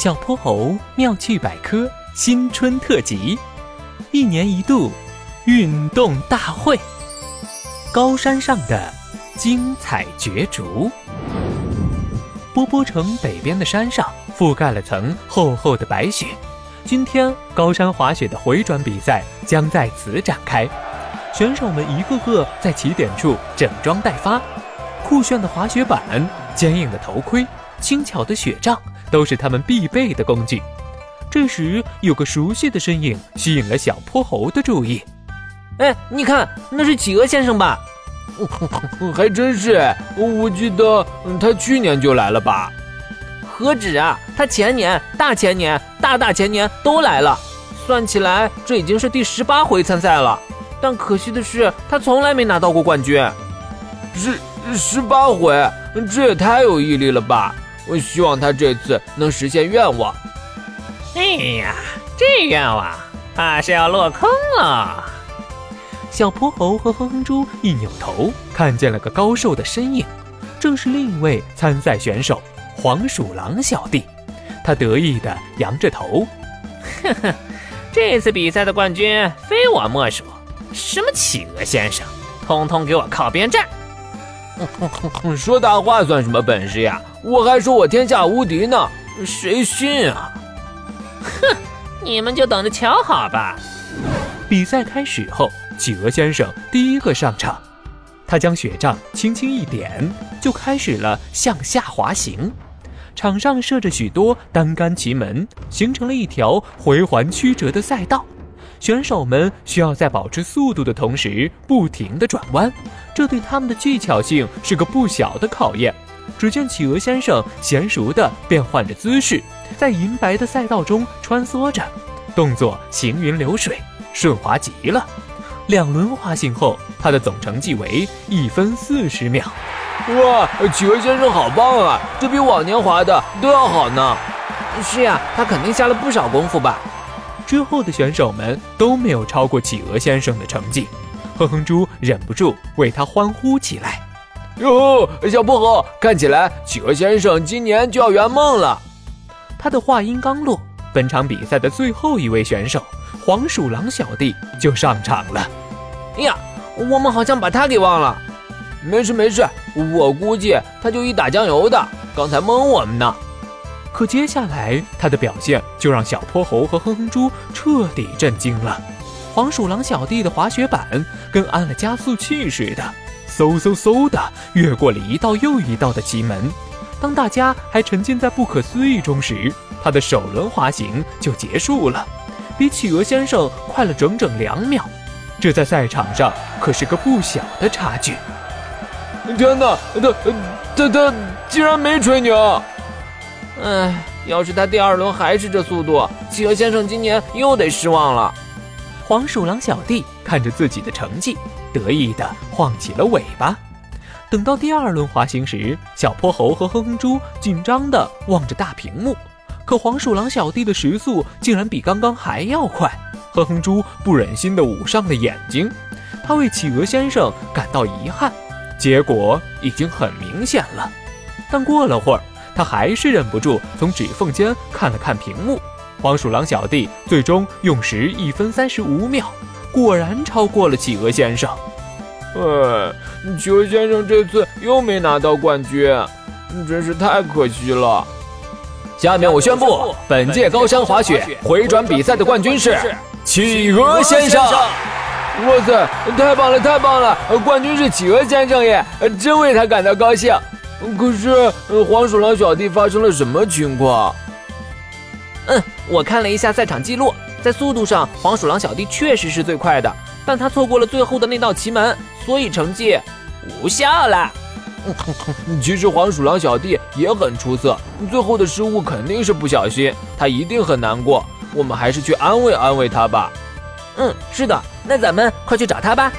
小泼猴妙趣百科新春特辑，一年一度运动大会，高山上的精彩角逐。波波城北边的山上覆盖了层厚厚的白雪，今天高山滑雪的回转比赛将在此展开。选手们一个个在起点处整装待发，酷炫的滑雪板、坚硬的头盔、轻巧的雪杖。都是他们必备的工具。这时，有个熟悉的身影吸引了小泼猴的注意。哎，你看，那是企鹅先生吧？还真是，我记得他去年就来了吧？何止啊，他前年、大前年、大大前年都来了。算起来，这已经是第十八回参赛了。但可惜的是，他从来没拿到过冠军。十十八回，这也太有毅力了吧！我希望他这次能实现愿望。哎呀，这愿望怕是要落空了。小泼猴和哼哼猪一扭头，看见了个高瘦的身影，正是另一位参赛选手黄鼠狼小弟。他得意地扬着头，呵呵，这次比赛的冠军非我莫属。什么企鹅先生，通通给我靠边站！说大话算什么本事呀？我还说我天下无敌呢，谁信啊？哼，你们就等着瞧好吧。比赛开始后，企鹅先生第一个上场，他将雪杖轻轻一点，就开始了向下滑行。场上设着许多单杆奇门，形成了一条回环曲折的赛道。选手们需要在保持速度的同时，不停地转弯，这对他们的技巧性是个不小的考验。只见企鹅先生娴熟地变换着姿势，在银白的赛道中穿梭着，动作行云流水，顺滑极了。两轮滑行后，他的总成绩为一分四十秒。哇，企鹅先生好棒啊！这比往年滑的都要好呢。是呀，他肯定下了不少功夫吧。之后的选手们都没有超过企鹅先生的成绩，哼哼猪忍不住为他欢呼起来。哟，小泼猴，看起来企鹅先生今年就要圆梦了。他的话音刚落，本场比赛的最后一位选手黄鼠狼小弟就上场了。哎呀，我们好像把他给忘了。没事没事，我估计他就一打酱油的，刚才蒙我们呢。可接下来，他的表现就让小泼猴和哼哼猪彻底震惊了。黄鼠狼小弟的滑雪板跟安了加速器似的，嗖嗖嗖的越过了一道又一道的奇门。当大家还沉浸在不可思议中时，他的首轮滑行就结束了，比企鹅先生快了整整两秒。这在赛场上可是个不小的差距。天哪，他他他竟然没吹牛！唉，要是他第二轮还是这速度，企鹅先生今年又得失望了。黄鼠狼小弟看着自己的成绩，得意地晃起了尾巴。等到第二轮滑行时，小泼猴和哼哼猪紧张地望着大屏幕，可黄鼠狼小弟的时速竟然比刚刚还要快。哼哼猪不忍心地捂上了眼睛，他为企鹅先生感到遗憾。结果已经很明显了，但过了会儿。他还是忍不住从指缝间看了看屏幕，黄鼠狼小弟最终用时一分三十五秒，果然超过了企鹅先生。哎，企鹅先生这次又没拿到冠军，真是太可惜了。下面我宣布，本届高山滑雪回转比赛的冠军是企鹅先生。哇塞，太棒了，太棒了！冠军是企鹅先生耶，真为他感到高兴。可是，黄鼠狼小弟发生了什么情况？嗯，我看了一下赛场记录，在速度上，黄鼠狼小弟确实是最快的，但他错过了最后的那道奇门，所以成绩无效了。其实黄鼠狼小弟也很出色，最后的失误肯定是不小心，他一定很难过。我们还是去安慰安慰他吧。嗯，是的，那咱们快去找他吧。